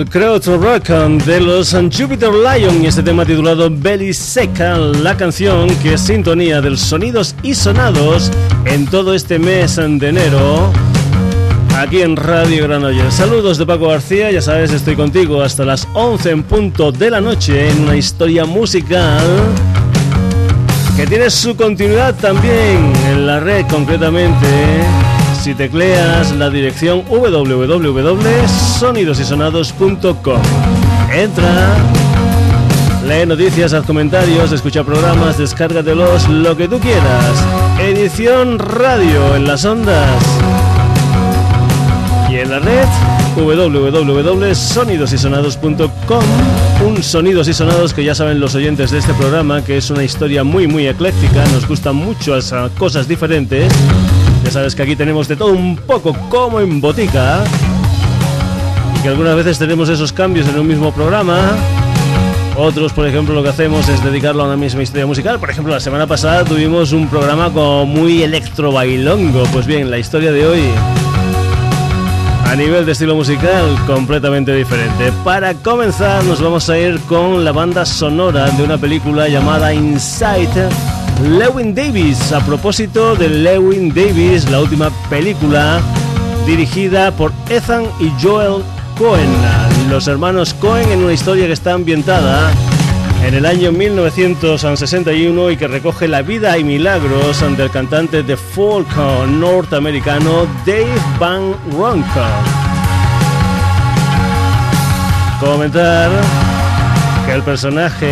El crowd rock de los Jupiter Lion y este tema titulado Belly Seca, la canción que sintonía de sonidos y sonados en todo este mes de enero aquí en Radio Granollers. Saludos de Paco García, ya sabes, estoy contigo hasta las 11 en punto de la noche en una historia musical que tiene su continuidad también en la red concretamente si tecleas la dirección www.sonidosysonados.com. Entra, lee noticias, haz comentarios, escucha programas, descárgatelos, lo que tú quieras. Edición radio en las ondas. Y en la red www.sonidosysonados.com Un sonidos y sonados que ya saben los oyentes de este programa que es una historia muy muy ecléctica, nos gustan mucho esas cosas diferentes ya sabes que aquí tenemos de todo un poco como en botica. Y que algunas veces tenemos esos cambios en un mismo programa. Otros, por ejemplo, lo que hacemos es dedicarlo a una misma historia musical. Por ejemplo, la semana pasada tuvimos un programa como muy electro bailongo. Pues bien, la historia de hoy, a nivel de estilo musical, completamente diferente. Para comenzar, nos vamos a ir con la banda sonora de una película llamada Inside Lewin Davis. A propósito de Lewin Davis, la última película dirigida por Ethan y Joel Cohen, los hermanos Cohen en una historia que está ambientada en el año 1961 y que recoge la vida y milagros del cantante de folk norteamericano Dave Van Ronk. Comentar el personaje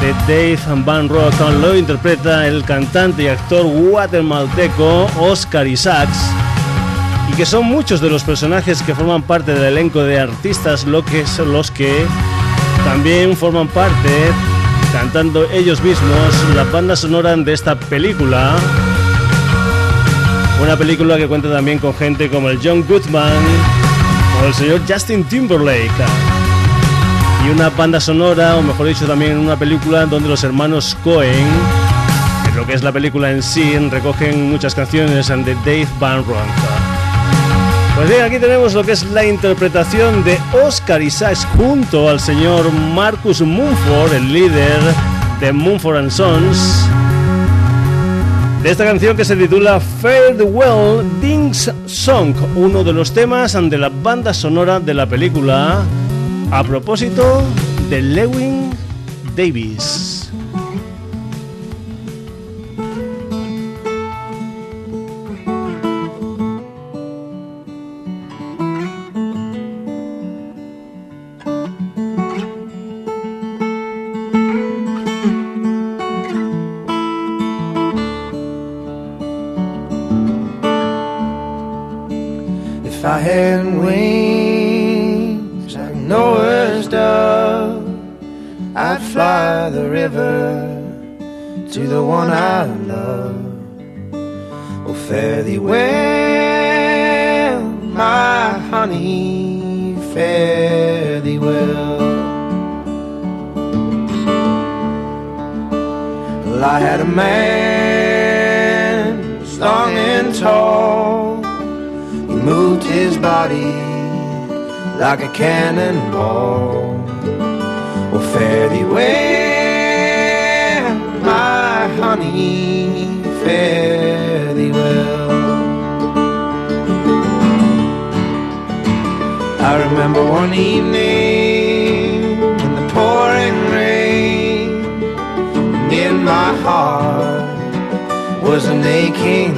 de Dave Van Rock lo interpreta el cantante y actor guatemalteco Oscar Isaacs y que son muchos de los personajes que forman parte del elenco de artistas lo que son los que también forman parte cantando ellos mismos la banda sonora de esta película. Una película que cuenta también con gente como el John Goodman o el señor Justin Timberlake y una banda sonora, o mejor dicho también una película donde los hermanos Cohen, en lo que es la película en sí, recogen muchas canciones de Dave Van Ronk. Pues bien, aquí tenemos lo que es la interpretación de Oscar Isaacs junto al señor Marcus Mumford, el líder de Mumford Sons, de esta canción que se titula Farewell Dings Song, uno de los temas de la banda sonora de la película a propósito de Lewin Davis. I had a man, strong and tall. He moved his body like a cannonball. Well, fare thee well, my honey, fare thee well. I remember one evening my heart was an aching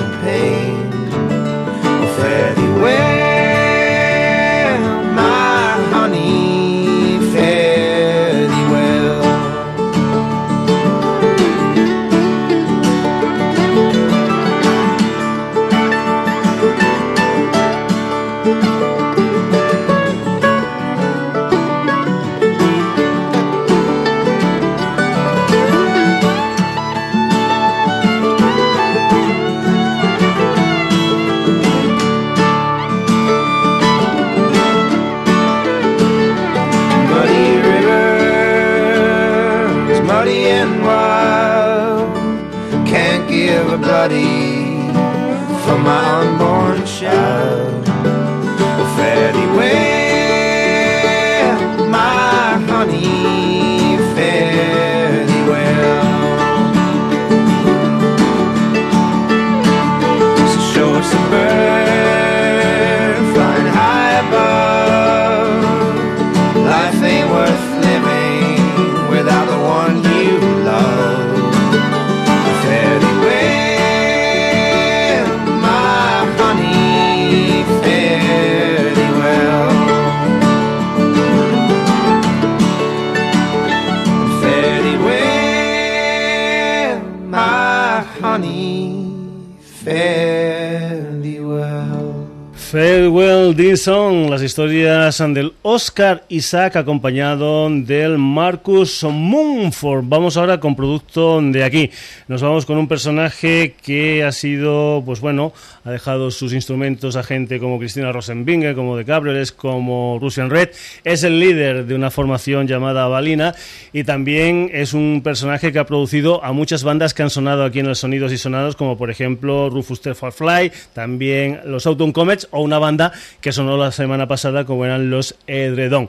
Dison, las historias del Oscar Isaac acompañado del Marcus Mumford. Vamos ahora con producto de aquí. Nos vamos con un personaje que ha sido, pues bueno, ha dejado sus instrumentos a gente como Cristina Rosenbinger, como The Cabrioles, como Russian Red. Es el líder de una formación llamada Balina y también es un personaje que ha producido a muchas bandas que han sonado aquí en los Sonidos y Sonados, como por ejemplo Rufus Fly, también los Autumn Comets o una banda que sonó la semana pasada como eran los Edredón.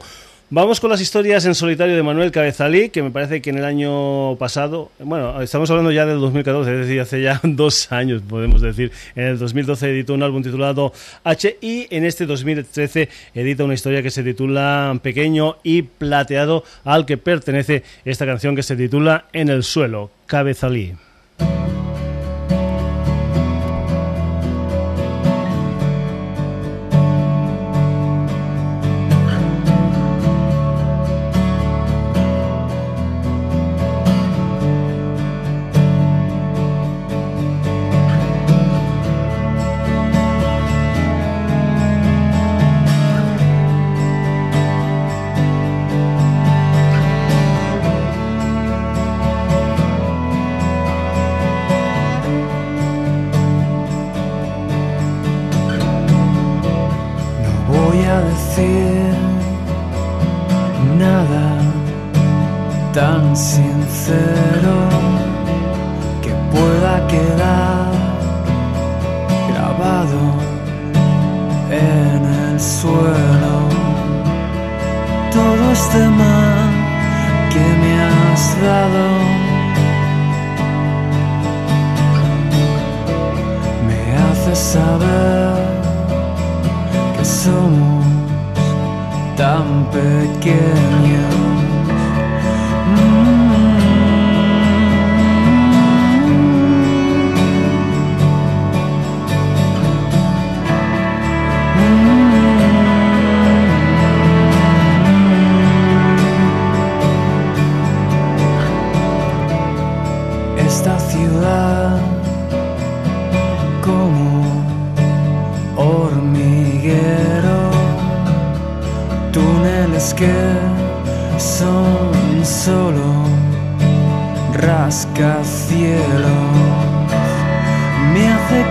Vamos con las historias en solitario de Manuel Cabezalí, que me parece que en el año pasado, bueno, estamos hablando ya del 2014, es decir, hace ya dos años, podemos decir. En el 2012 editó un álbum titulado H y en este 2013 edita una historia que se titula Pequeño y Plateado, al que pertenece esta canción que se titula En el suelo, Cabezalí. en el suelo. Todo este mal que me has dado. Me hace saber que somos tan pequeños.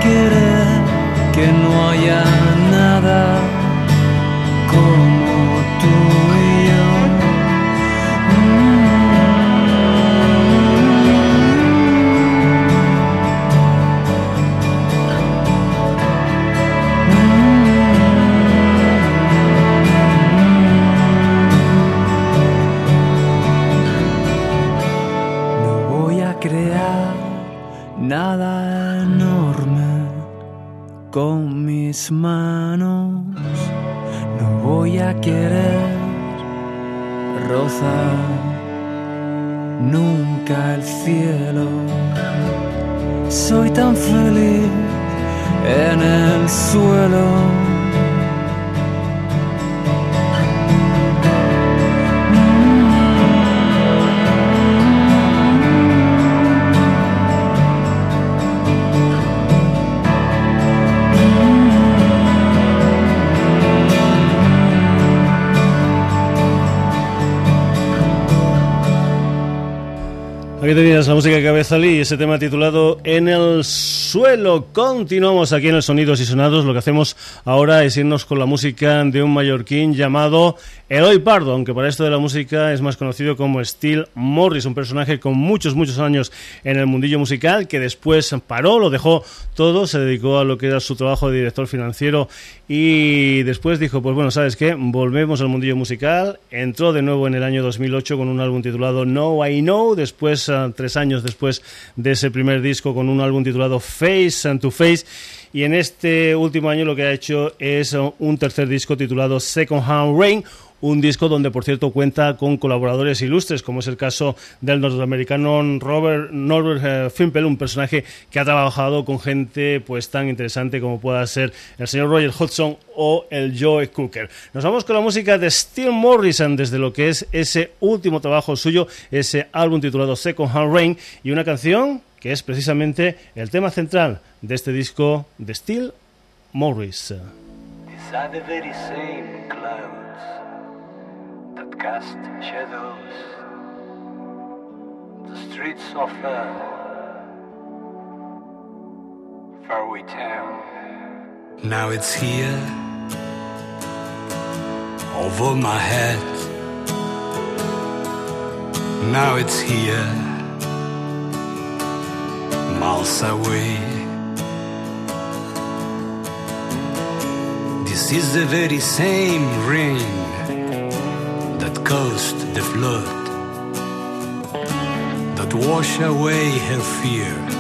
querer que no haya suelo. Aquí tenías la música de Cabezalí y ese tema titulado En el suelo. Continuamos aquí en el Sonidos y Sonados. Lo que hacemos ahora es irnos con la música de un mallorquín llamado Eloy Pardo, aunque para esto de la música es más conocido como Steel Morris, un personaje con muchos, muchos años en el mundillo musical que después paró, lo dejó todo, se dedicó a lo que era su trabajo de director financiero y después dijo, pues bueno, ¿sabes qué? Volvemos al mundillo musical. Entró de nuevo en el año 2008 con un álbum titulado No I Know, después tres años después de ese primer disco con un álbum titulado Face and to Face. Y en este último año lo que ha hecho es un tercer disco titulado Second Hand Rain, un disco donde por cierto cuenta con colaboradores ilustres como es el caso del norteamericano Robert Norbert eh, Fimpel, un personaje que ha trabajado con gente pues tan interesante como pueda ser el señor Roger Hodgson o el Joe Cooker. Nos vamos con la música de Steve Morrison desde lo que es ese último trabajo suyo, ese álbum titulado Second Hand Rain y una canción que es precisamente el tema central de este disco de Steel Morris. Now it's here over my head. Now it's here miles away. This is the very same rain that caused the flood that washed away her fear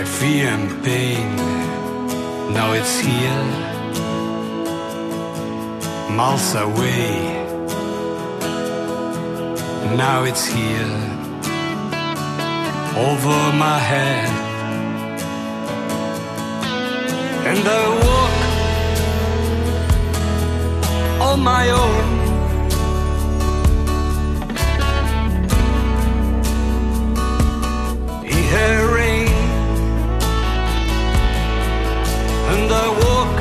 her fear and pain. Now it's here, miles away. Now it's here, over my head. And I walk on my own. In her and I walk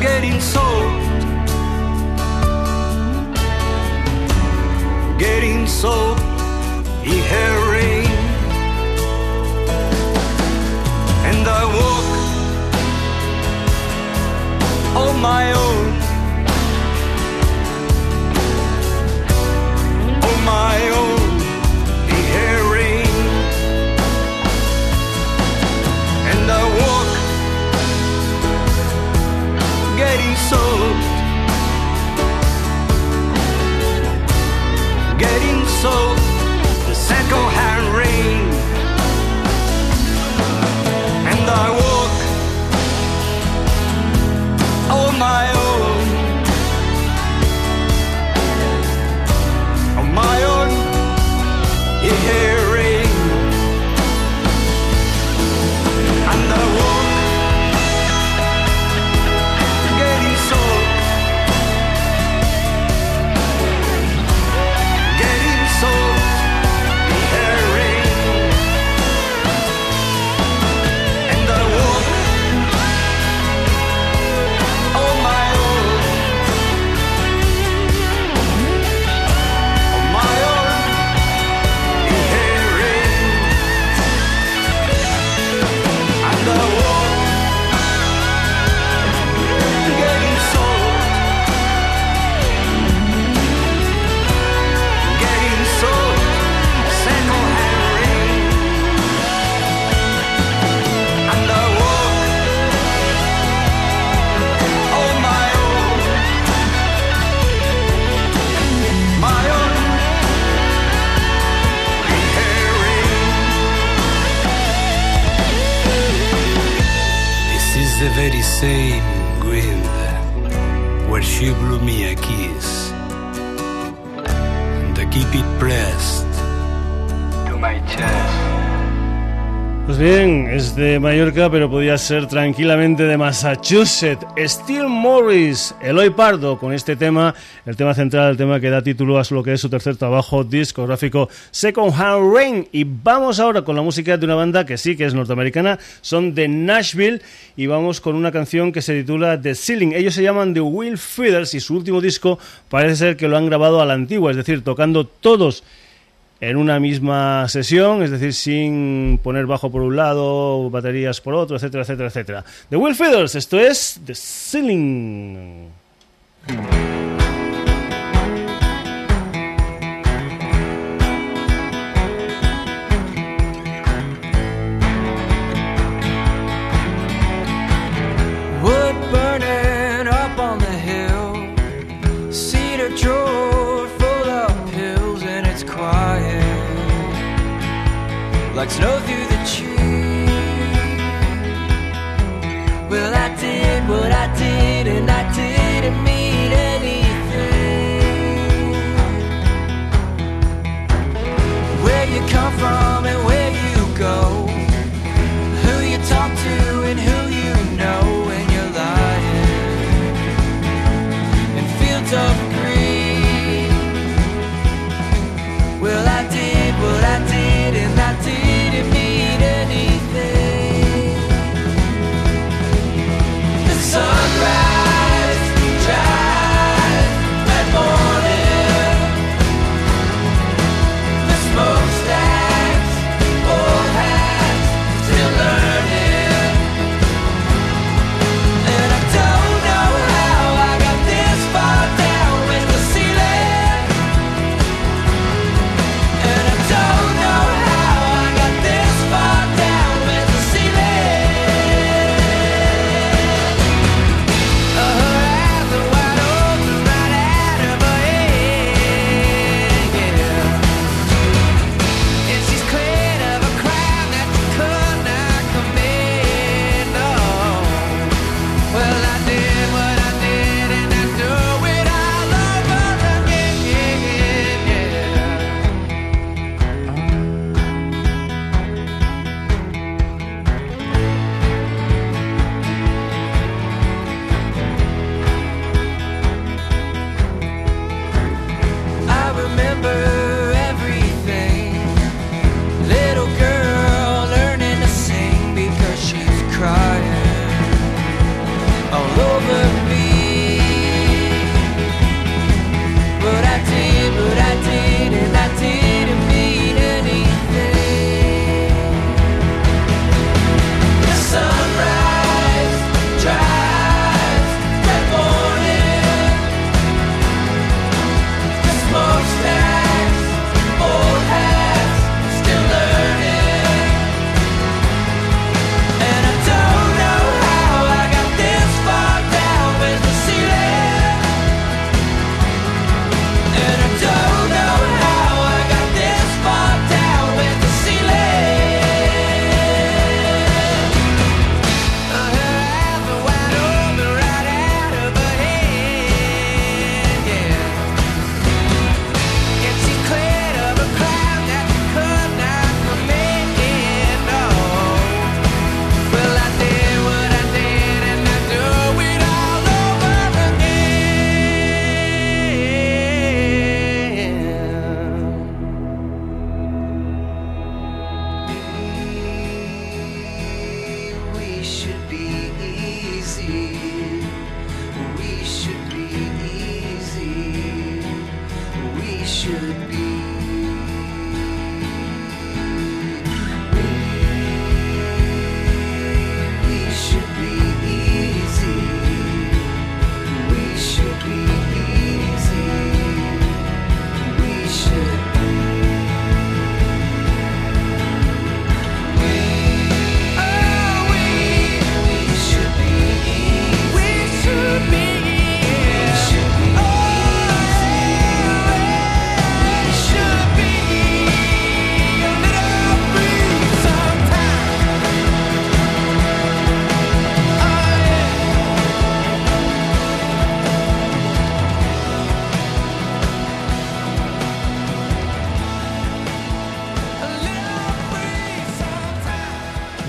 getting soaked getting soaked in her rain and I walk on my own. On my own getting soaked, getting soaked, my Mallorca, pero podía ser tranquilamente de Massachusetts. Steel Morris, Eloy Pardo, con este tema, el tema central, el tema que da título a lo que es su tercer trabajo discográfico Second Hand Rain. Y vamos ahora con la música de una banda que sí que es norteamericana, son de Nashville, y vamos con una canción que se titula The Ceiling. Ellos se llaman The Will Feeders y su último disco parece ser que lo han grabado a la antigua, es decir, tocando todos en una misma sesión, es decir, sin poner bajo por un lado, baterías por otro, etcétera, etcétera, etcétera. The Will Feathers, esto es The Ceiling.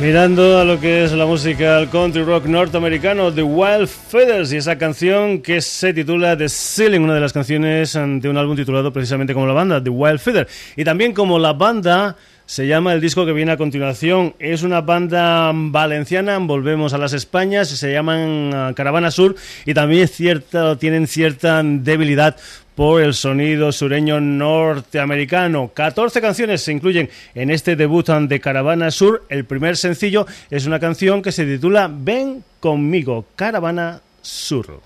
Mirando a lo que es la música al country rock norteamericano, The Wild Feathers, y esa canción que se titula The Ceiling, una de las canciones de un álbum titulado precisamente como la banda, The Wild Feather. Y también como la banda se llama el disco que viene a continuación. Es una banda valenciana, volvemos a las Españas, se llaman ah, Caravana Sur y también cierta, tienen cierta debilidad por el sonido sureño norteamericano. 14 canciones se incluyen en este debut de Caravana Sur. El primer sencillo es una canción que se titula Ven conmigo, Caravana Sur.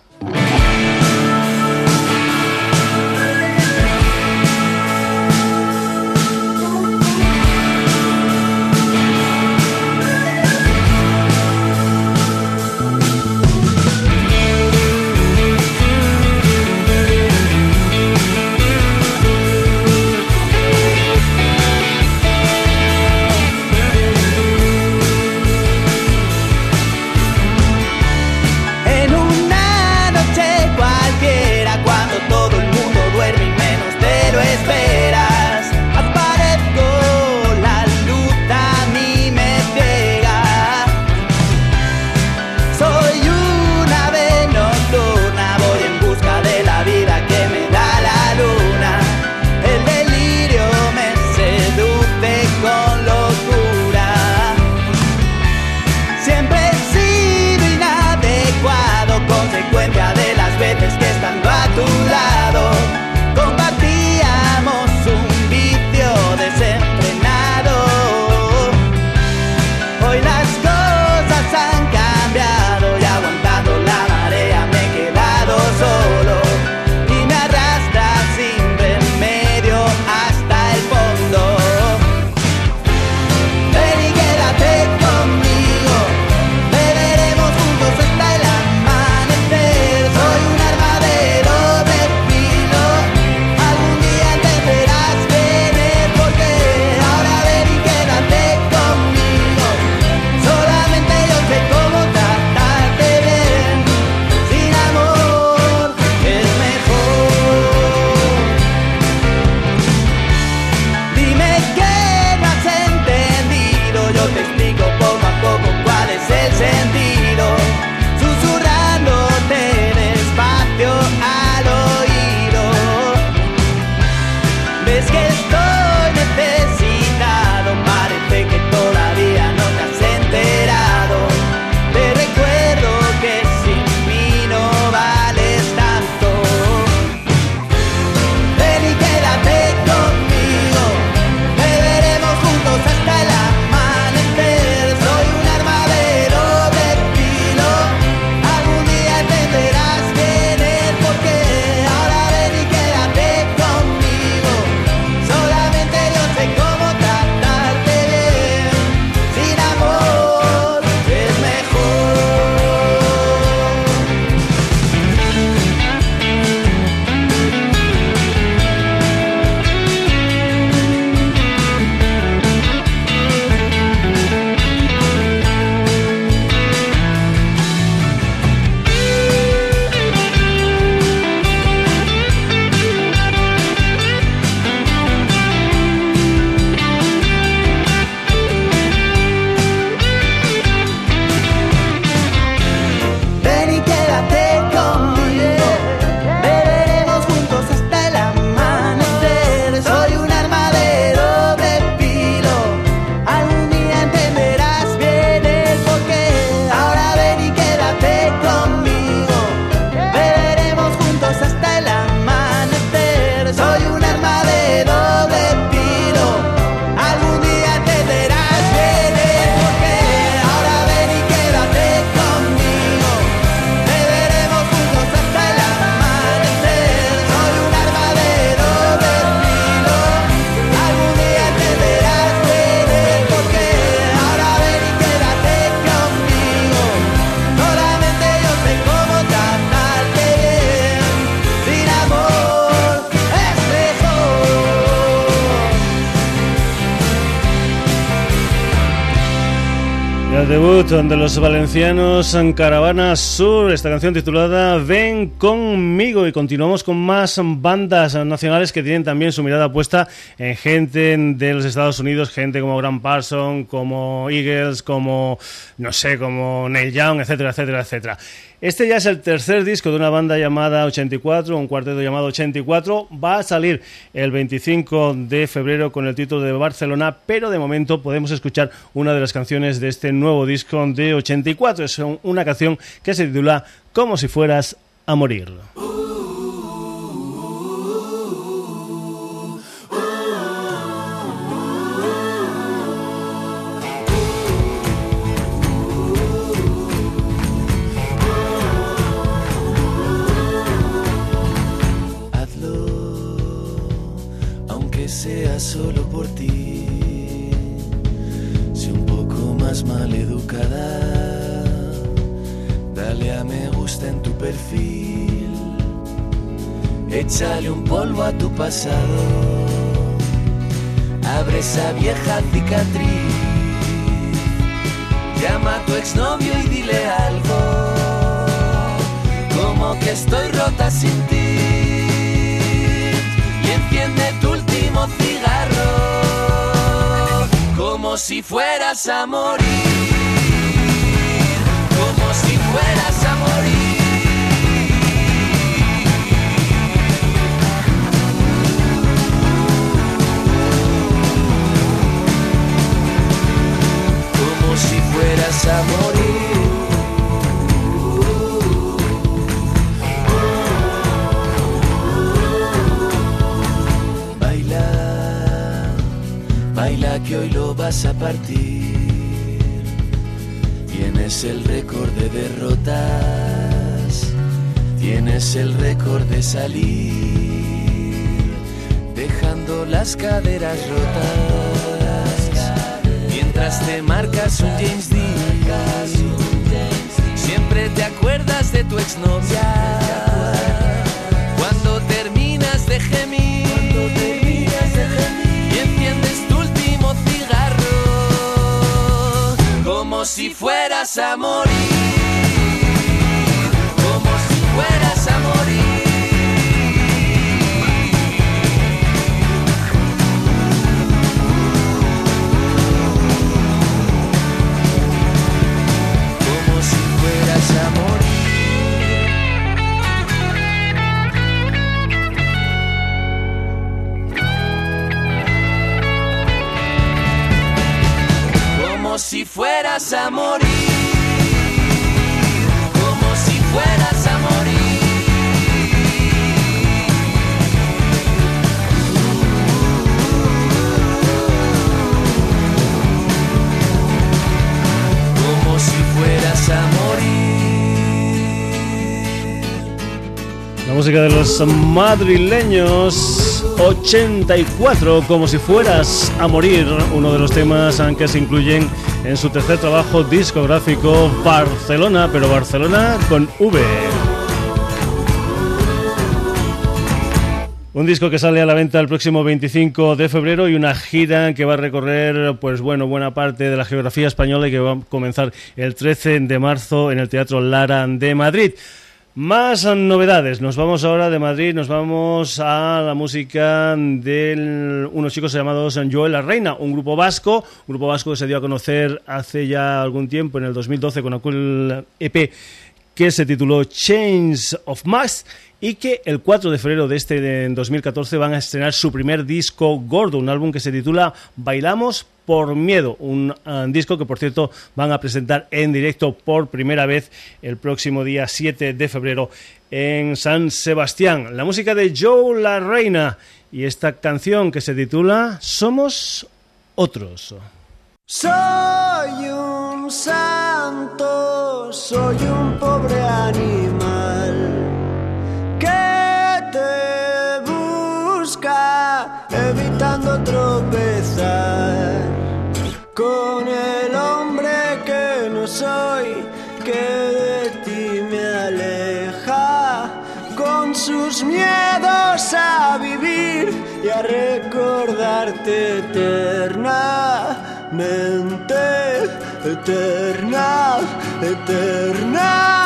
Debut de los valencianos en Caravana Sur, esta canción titulada Ven conmigo y continuamos con más bandas nacionales que tienen también su mirada puesta en gente de los Estados Unidos, gente como Grant Parson, como Eagles, como no sé, como Neil Young, etcétera, etcétera, etcétera. Este ya es el tercer disco de una banda llamada 84, un cuarteto llamado 84. Va a salir el 25 de febrero con el título de Barcelona, pero de momento podemos escuchar una de las canciones de este nuevo disco de 84. Es una canción que se titula Como si fueras a morir. Échale un polvo a tu pasado. Abre esa vieja cicatriz. Llama a tu exnovio y dile algo. Como que estoy rota sin ti. Como si fueras a morir. Como si fueras a morir. fueras a morir. Baila que hoy lo vas a partir. Tienes el récord de derrotas, tienes el récord de salir, dejando las caderas rotas te marcas un James Dean. Siempre te acuerdas de tu exnovia. Fueras a morir. Como si fueras a morir. si fueras a morir, música de los madrileños 84, como si fueras a morir, uno de los temas que se incluyen en su tercer trabajo discográfico Barcelona, pero Barcelona con V. Un disco que sale a la venta el próximo 25 de febrero y una gira que va a recorrer, pues bueno, buena parte de la geografía española y que va a comenzar el 13 de marzo en el Teatro Lara de Madrid. Más novedades. Nos vamos ahora de Madrid, nos vamos a la música de unos chicos llamados Joel La Reina, un grupo vasco, un grupo vasco que se dio a conocer hace ya algún tiempo, en el 2012, con aquel EP que se tituló Chains of Mass y que el 4 de febrero de este 2014 van a estrenar su primer disco gordo, un álbum que se titula Bailamos por Miedo, un uh, disco que por cierto van a presentar en directo por primera vez el próximo día 7 de febrero en San Sebastián. La música de Joe La Reina y esta canción que se titula Somos Otros. Soy un santo, soy un pobre animal que te busca evitando tropezar con el hombre que no soy, que de ti me aleja con sus miedos a vivir y a recordarte eternamente eterna, eterna.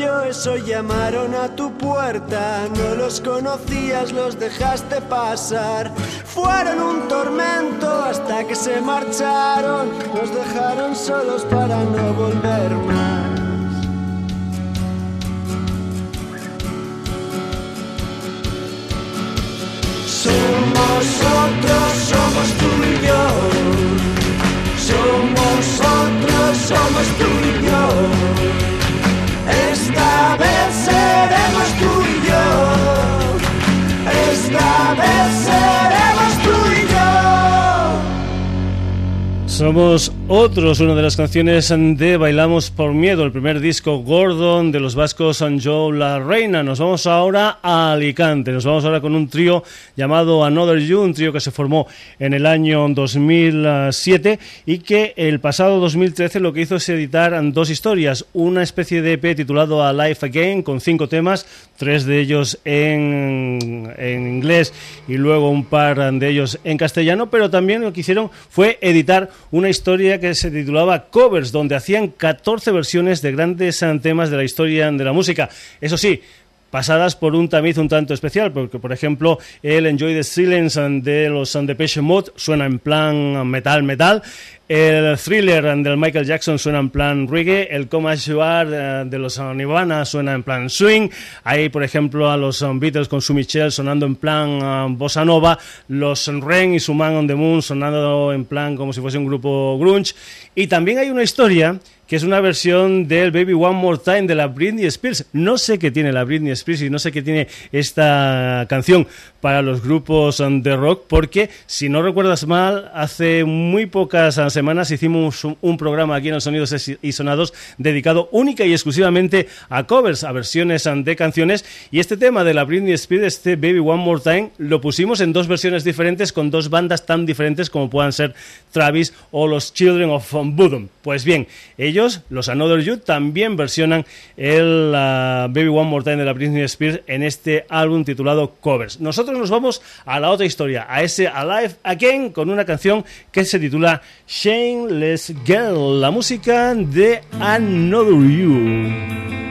Yoes hoy llamaron a tu puerta, no los conocías, los dejaste pasar. Fueron un tormento hasta que se marcharon, nos dejaron solos para no volver más. Nosotros somos tú y yo. Somos otros, somos tú y yo. Somos otros, una de las canciones de Bailamos por Miedo, el primer disco Gordon de los vascos San Joe La Reina. Nos vamos ahora a Alicante, nos vamos ahora con un trío llamado Another You, un trío que se formó en el año 2007 y que el pasado 2013 lo que hizo es editar dos historias, una especie de EP titulado A Life Again con cinco temas, tres de ellos en, en inglés y luego un par de ellos en castellano, pero también lo que hicieron fue editar una historia que se titulaba Covers, donde hacían 14 versiones de grandes temas de la historia de la música. Eso sí, pasadas por un tamiz un tanto especial, porque por ejemplo el Enjoy the Silence de los Depeche Mode suena en plan metal metal, el thriller del Michael Jackson suena en plan reggae, el Coma eh, de los Nirvana suena en plan swing, hay por ejemplo a los Beatles con su Michelle sonando en plan eh, bossa nova, los Ren y su Man on the Moon sonando en plan como si fuese un grupo grunge, y también hay una historia que es una versión del Baby One More Time de la Britney Spears. No sé qué tiene la Britney Spears y no sé qué tiene esta canción para los grupos de rock, porque si no recuerdas mal, hace muy pocas semanas hicimos un, programa aquí en los Sonidos y Sonados dedicado única y exclusivamente a covers, a versiones de canciones, y este tema de la Britney Spears, este Baby One More Time, lo pusimos en dos versiones diferentes con dos bandas tan diferentes como puedan ser Travis o los Children of Bodom. Pues bien, ellos, los Another You, también versionan el Baby One More Time de la Britney Spears en este álbum titulado Covers. Nosotros nos vamos a la otra historia, a ese Alive Again con una canción que se titula Shameless Girl, la música de Another You.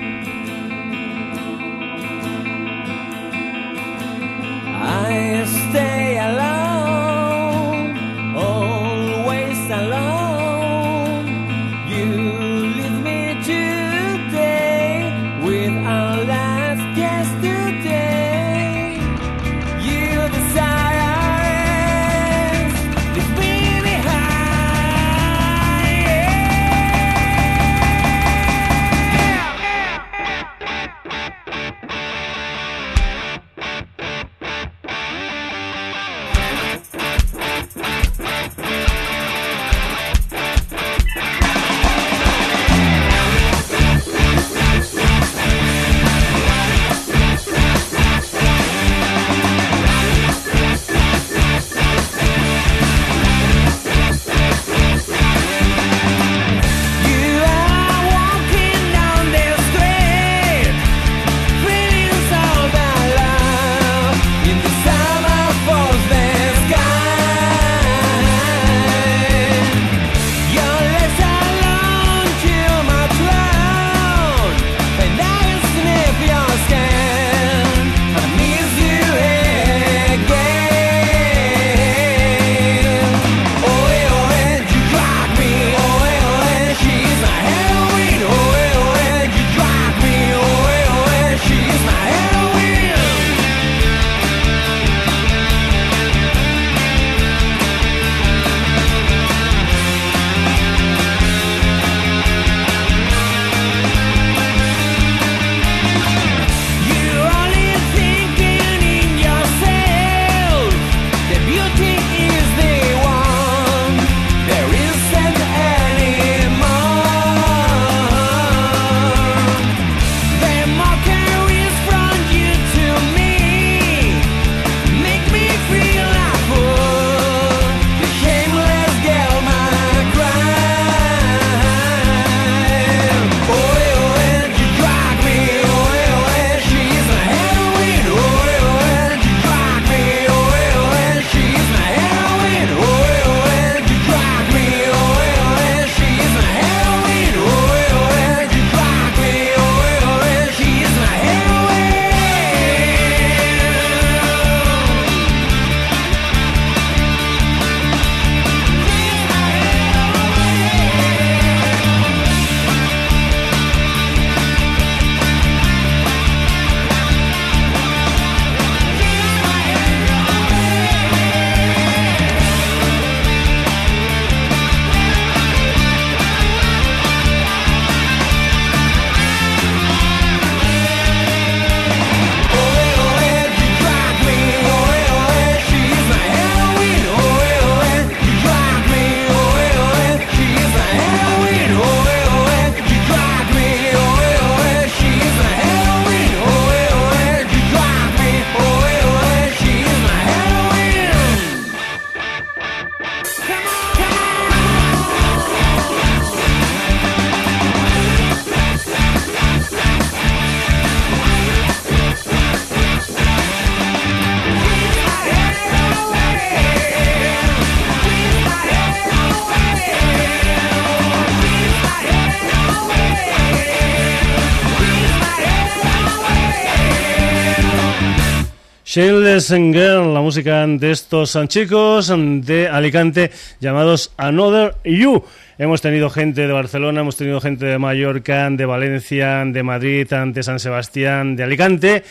Shameless Girl, la música de estos chicos de Alicante llamados Another You. Hemos tenido gente de Barcelona, hemos tenido gente de Mallorca, de Valencia, de Madrid, de San Sebastián, de Alicante.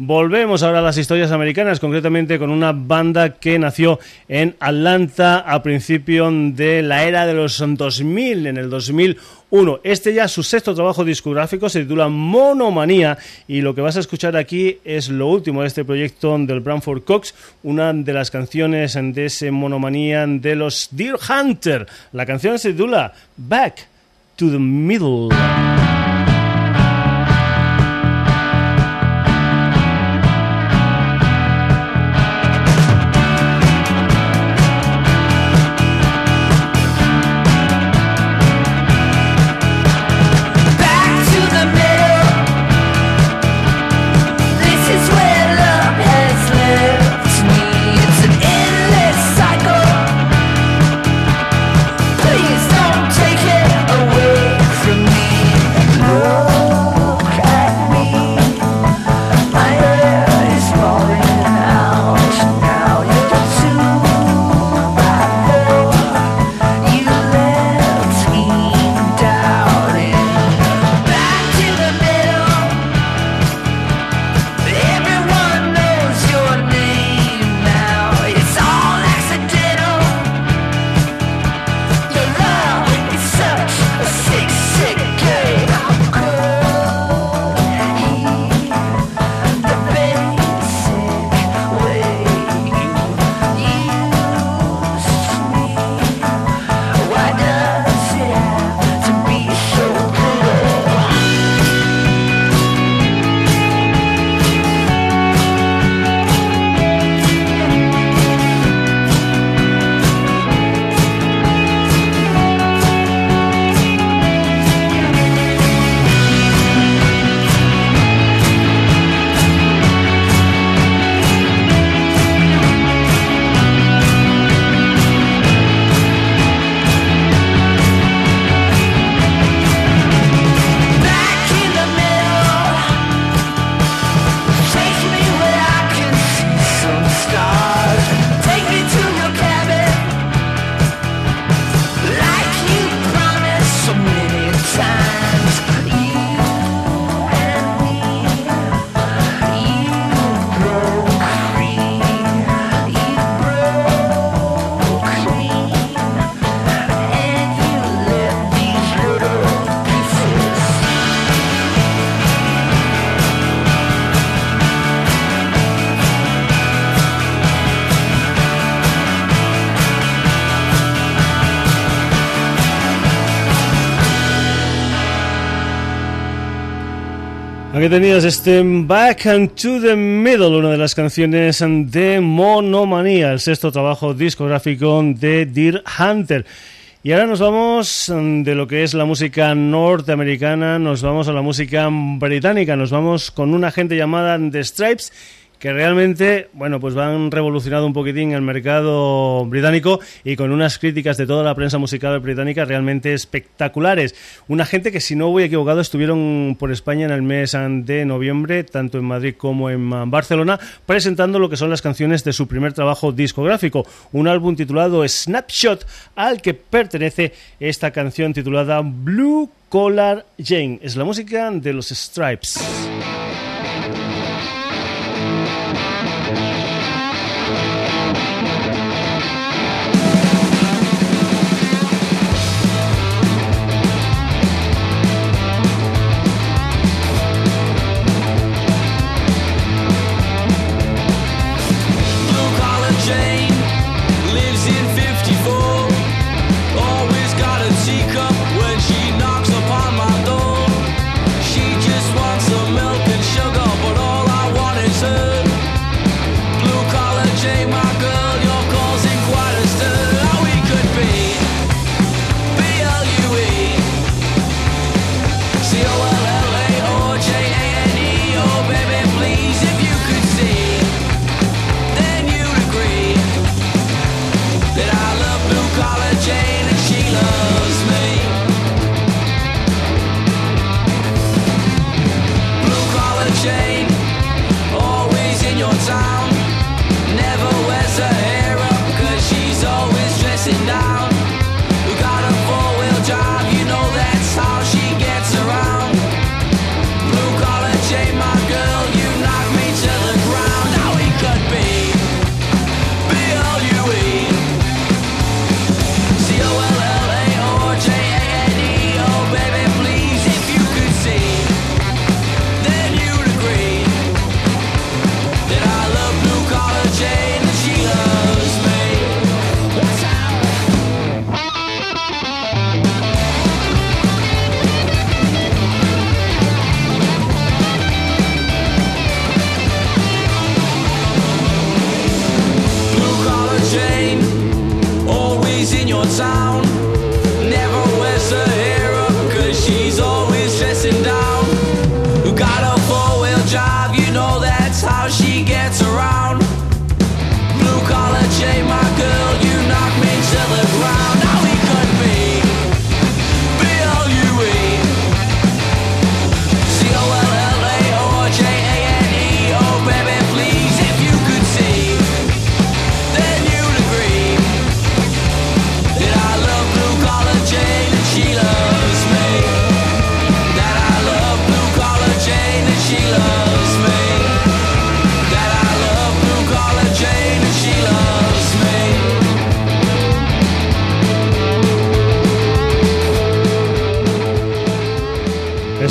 Volvemos ahora a las historias americanas, concretamente con una banda que nació en Atlanta a principio de la era de los 2000, en el 2001. Este ya su sexto trabajo discográfico se titula Monomanía y lo que vas a escuchar aquí es lo último de este proyecto del Branford Cox, una de las canciones de ese Monomanía de los Deer Hunter. La canción se titula Back to the Middle. Aquí tenías este Back and to the Middle, una de las canciones de Monomanía, el sexto trabajo discográfico de Deer Hunter. Y ahora nos vamos de lo que es la música norteamericana, nos vamos a la música británica, nos vamos con una gente llamada The Stripes que realmente, bueno, pues van revolucionado un poquitín el mercado británico y con unas críticas de toda la prensa musical británica realmente espectaculares. Una gente que, si no voy equivocado, estuvieron por España en el mes de noviembre, tanto en Madrid como en Barcelona, presentando lo que son las canciones de su primer trabajo discográfico, un álbum titulado Snapshot, al que pertenece esta canción titulada Blue Collar Jane. Es la música de los Stripes.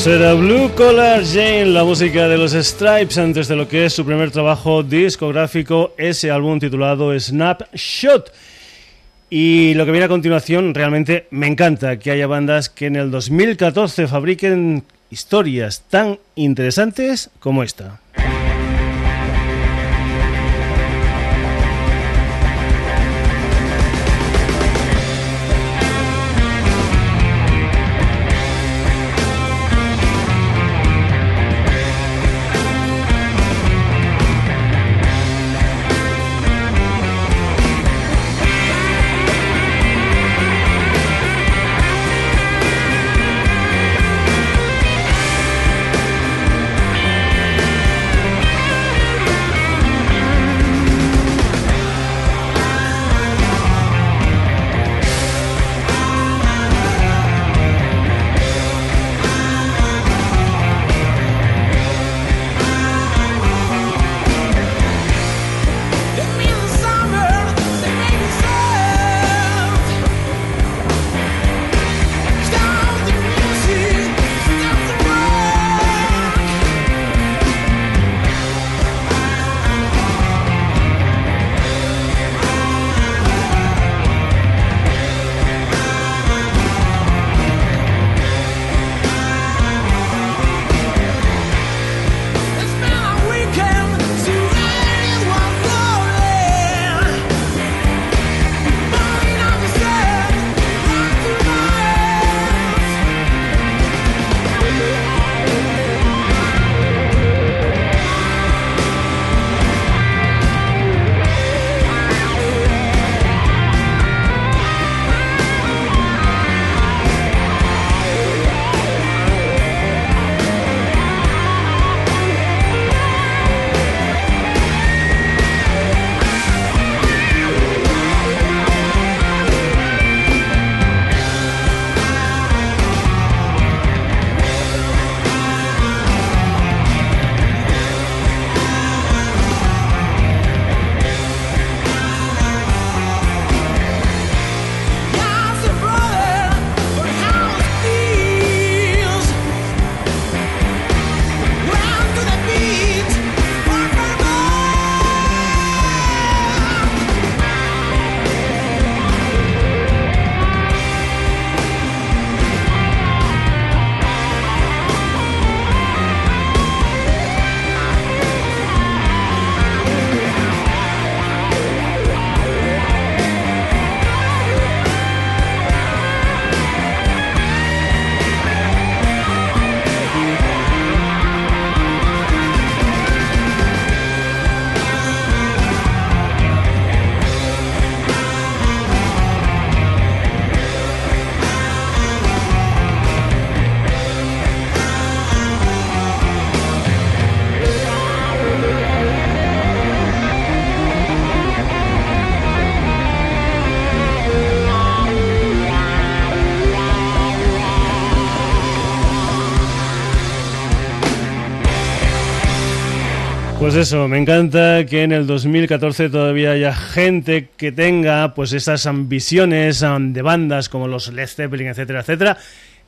Era Blue Collar Jane, la música de los Stripes, antes de lo que es su primer trabajo discográfico, ese álbum titulado Snapshot. Y lo que viene a continuación, realmente me encanta que haya bandas que en el 2014 fabriquen historias tan interesantes como esta. Pues eso, me encanta que en el 2014 todavía haya gente que tenga pues esas ambiciones de bandas como los Led Zeppelin, etcétera, etcétera,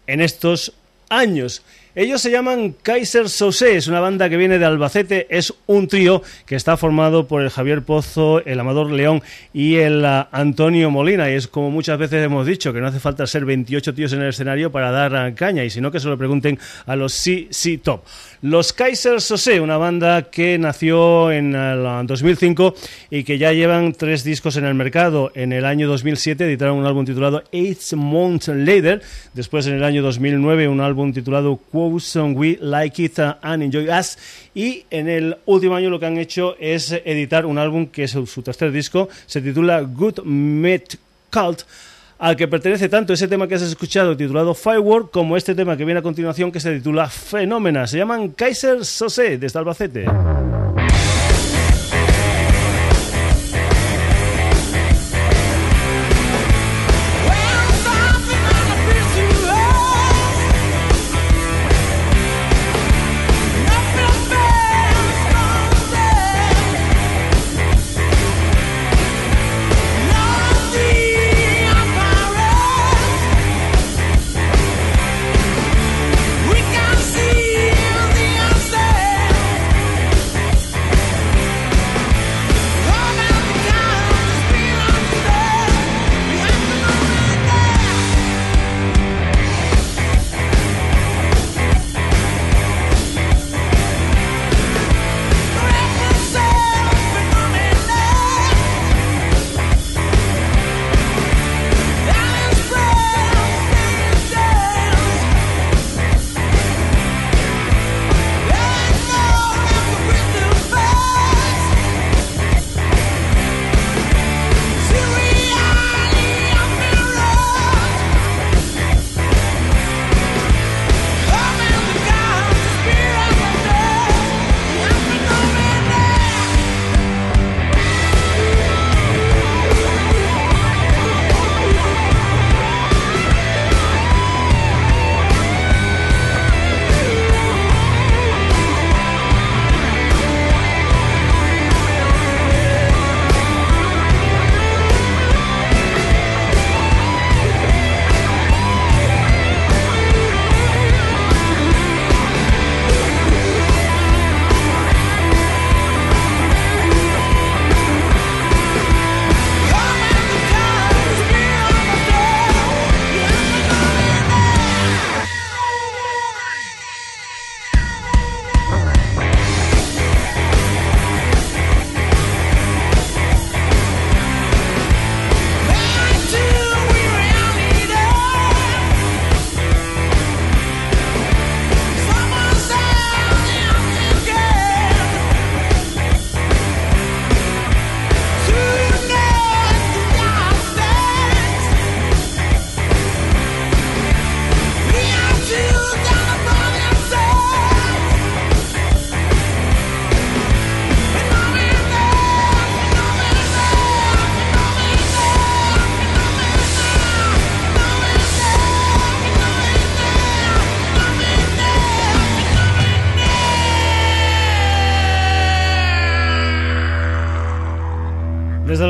en estos años. Ellos se llaman Kaiser Sose, es una banda que viene de Albacete, es un trío que está formado por el Javier Pozo, el Amador León y el uh, Antonio Molina. Y es como muchas veces hemos dicho, que no hace falta ser 28 tíos en el escenario para dar uh, caña, y sino que se lo pregunten a los CC Top. Los Kaiser Sose, una banda que nació en el 2005 y que ya llevan tres discos en el mercado. En el año 2007 editaron un álbum titulado Eight Months Later, después en el año 2009 un álbum titulado Quo We Like It and Enjoy Us. Y en el último año lo que han hecho es editar un álbum que es su tercer disco, se titula Good Met Cult al que pertenece tanto ese tema que has escuchado titulado Firework como este tema que viene a continuación que se titula Fenómena. Se llaman Kaiser Sose desde Albacete.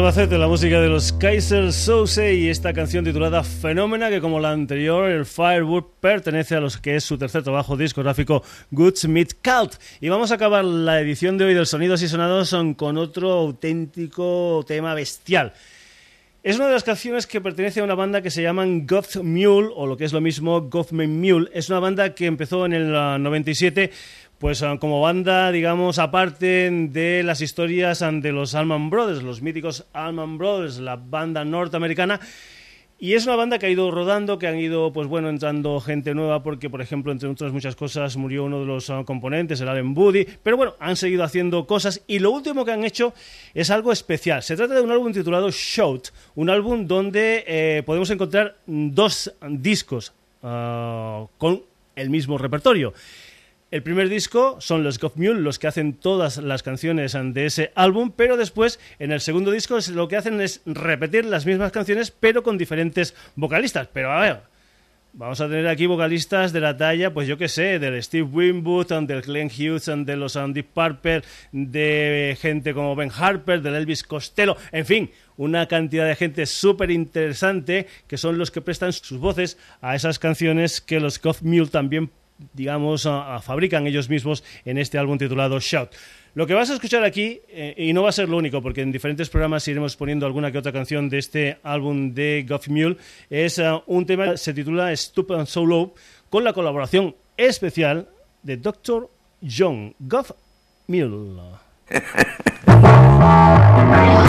La música de los Kaiser Souse y esta canción titulada Fenómena, que como la anterior, el Firewood, pertenece a los que es su tercer trabajo discográfico, Goodsmith Cult. Y vamos a acabar la edición de hoy del Sonidos y Sonados con otro auténtico tema bestial. Es una de las canciones que pertenece a una banda que se llaman Goth Mule, o lo que es lo mismo, Gothman Mule. Es una banda que empezó en el 97 pues ah, como banda, digamos, aparte de las historias de los Allman Brothers, los míticos Allman Brothers, la banda norteamericana. Y es una banda que ha ido rodando, que han ido, pues bueno, entrando gente nueva, porque, por ejemplo, entre otras muchas cosas, murió uno de los ah, componentes, el Allen Buddy. Pero bueno, han seguido haciendo cosas y lo último que han hecho es algo especial. Se trata de un álbum titulado Shout, un álbum donde eh, podemos encontrar dos discos ah, con el mismo repertorio. El primer disco son los Goth Mule, los que hacen todas las canciones de ese álbum, pero después en el segundo disco lo que hacen es repetir las mismas canciones, pero con diferentes vocalistas. Pero a ver, vamos a tener aquí vocalistas de la talla, pues yo qué sé, del Steve Winwood, del Glenn Hughes, de los Andy Parper, de gente como Ben Harper, del Elvis Costello, en fin, una cantidad de gente súper interesante que son los que prestan sus voces a esas canciones que los Goth Mule también digamos, fabrican ellos mismos en este álbum titulado Shout. Lo que vas a escuchar aquí, eh, y no va a ser lo único, porque en diferentes programas iremos poniendo alguna que otra canción de este álbum de Goff Mule, es uh, un tema que se titula Stupid and So Low, con la colaboración especial de Dr. John Goff Mule.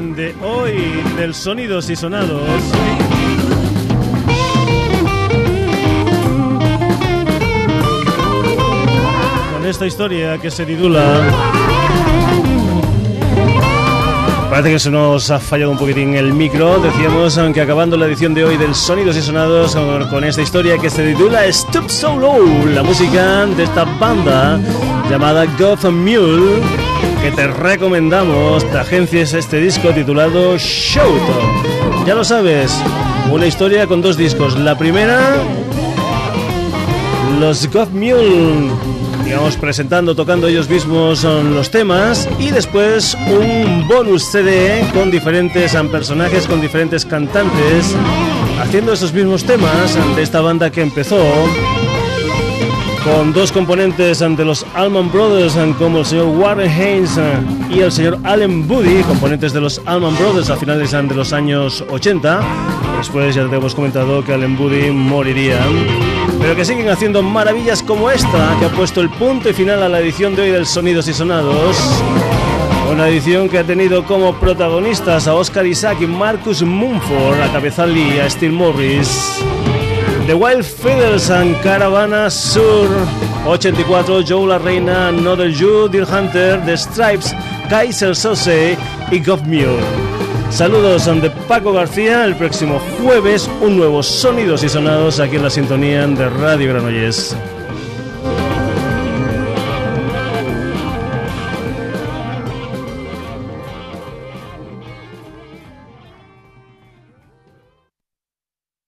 de hoy del Sonidos y Sonados. Con esta historia que se titula... Parece que se nos ha fallado un poquitín el micro. Decíamos que acabando la edición de hoy del Sonidos y Sonados con, esta historia que se titula Stop Solo, la música de esta banda llamada Gotham Mule que te recomendamos, te agencias este disco titulado Showto. Ya lo sabes, una historia con dos discos. La primera, los God Mule, digamos, presentando, tocando ellos mismos los temas. Y después un bonus CD con diferentes personajes, con diferentes cantantes, haciendo esos mismos temas de esta banda que empezó con dos componentes ante los Allman Brothers como el señor Warren Haynes y el señor Allen Buddy, componentes de los Allman Brothers a finales de los años 80. Después ya te hemos comentado que Allen Buddy moriría, pero que siguen haciendo maravillas como esta, que ha puesto el punto y final a la edición de hoy del Sonidos y Sonados. Una edición que ha tenido como protagonistas a Oscar Isaac y Marcus Mumford, a Cabezal y a Steve Morris. The Wild Feathers and Caravana Sur 84, Joe La Reina, Another You, Deer Hunter, The Stripes, Kaiser Sose y Mule. Saludos de Paco García, el próximo jueves un nuevo Sonidos y Sonados aquí en la sintonía de Radio Granollers.